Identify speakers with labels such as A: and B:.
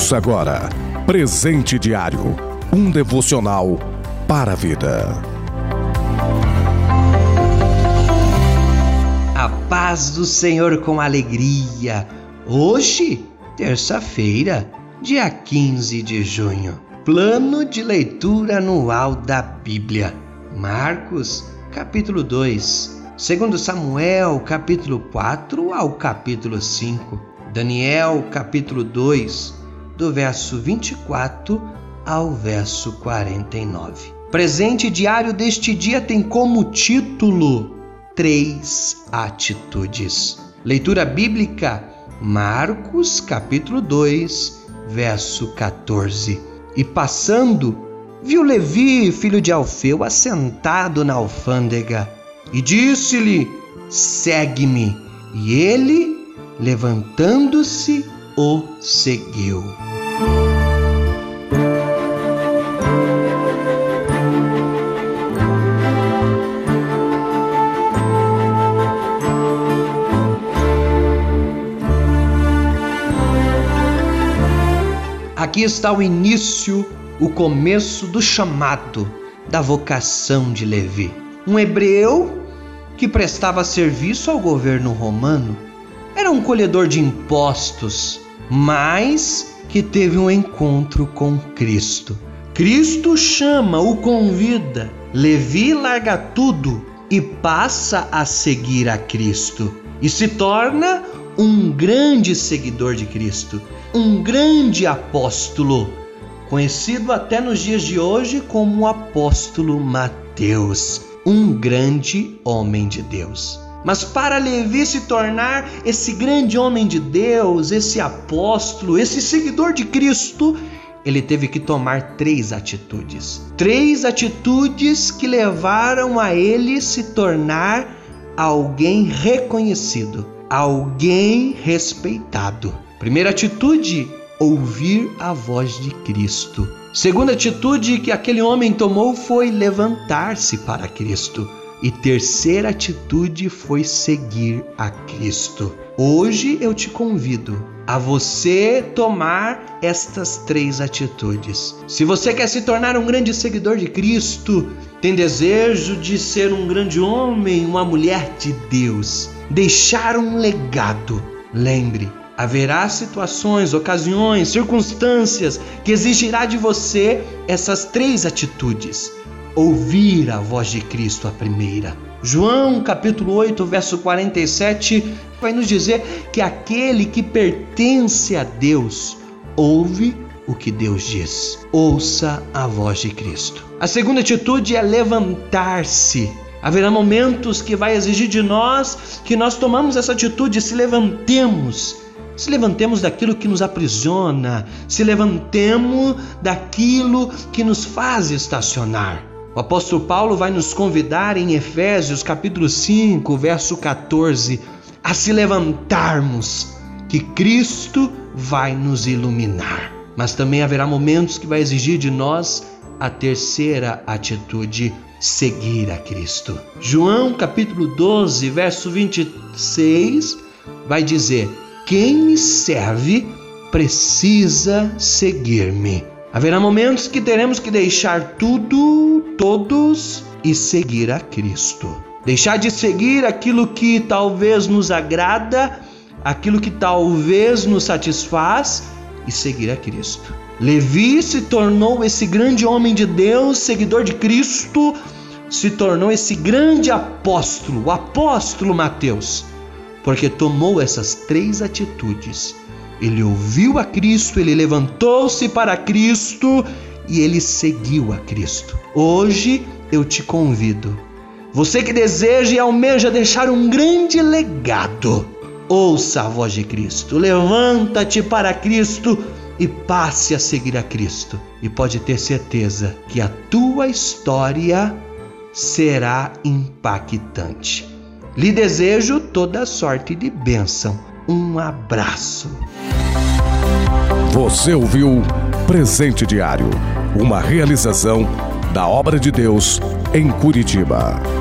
A: Ouça agora Presente Diário um devocional para a vida.
B: A paz do Senhor com alegria. Hoje, terça-feira, dia 15 de junho. Plano de leitura anual da Bíblia. Marcos, capítulo 2. Segundo Samuel, capítulo 4 ao capítulo 5. Daniel, capítulo 2, do verso 24 ao verso 49. Presente diário deste dia tem como título Três Atitudes. Leitura bíblica, Marcos, capítulo 2, verso 14. E passando, viu Levi, filho de Alfeu, assentado na alfândega, e disse-lhe: Segue-me. E ele, levantando-se, o seguiu. Aqui está o início, o começo do chamado, da vocação de Levi. Um hebreu que prestava serviço ao governo romano. Era um colhedor de impostos, mas que teve um encontro com Cristo. Cristo chama, o convida. Levi larga tudo e passa a seguir a Cristo e se torna um grande seguidor de Cristo, um grande apóstolo, conhecido até nos dias de hoje como o apóstolo Mateus, um grande homem de Deus. Mas para Levi se tornar esse grande homem de Deus, esse apóstolo, esse seguidor de Cristo, ele teve que tomar três atitudes. Três atitudes que levaram a ele se tornar alguém reconhecido, alguém respeitado. Primeira atitude, ouvir a voz de Cristo. Segunda atitude que aquele homem tomou foi levantar-se para Cristo. E terceira atitude foi seguir a Cristo. Hoje eu te convido a você tomar estas três atitudes. Se você quer se tornar um grande seguidor de Cristo, tem desejo de ser um grande homem, uma mulher de Deus, deixar um legado, lembre, haverá situações, ocasiões, circunstâncias que exigirá de você essas três atitudes. Ouvir a voz de Cristo a primeira. João capítulo 8, verso 47 vai nos dizer que aquele que pertence a Deus ouve o que Deus diz. Ouça a voz de Cristo. A segunda atitude é levantar-se. Haverá momentos que vai exigir de nós que nós tomamos essa atitude, se levantemos se levantemos daquilo que nos aprisiona, se levantemos daquilo que nos faz estacionar. O apóstolo Paulo vai nos convidar em Efésios capítulo 5, verso 14, a se levantarmos, que Cristo vai nos iluminar. Mas também haverá momentos que vai exigir de nós a terceira atitude, seguir a Cristo. João capítulo 12, verso 26 vai dizer: quem me serve precisa seguir-me. Haverá momentos que teremos que deixar tudo, todos e seguir a Cristo. Deixar de seguir aquilo que talvez nos agrada, aquilo que talvez nos satisfaz e seguir a Cristo. Levi se tornou esse grande homem de Deus, seguidor de Cristo, se tornou esse grande apóstolo, o apóstolo Mateus porque tomou essas três atitudes. Ele ouviu a Cristo, ele levantou-se para Cristo e ele seguiu a Cristo. Hoje eu te convido, você que deseja e almeja deixar um grande legado, ouça a voz de Cristo, levanta-te para Cristo e passe a seguir a Cristo. E pode ter certeza que a tua história será impactante. Lhe desejo toda sorte de bênção. Um abraço.
A: Você ouviu Presente Diário, uma realização da obra de Deus em Curitiba.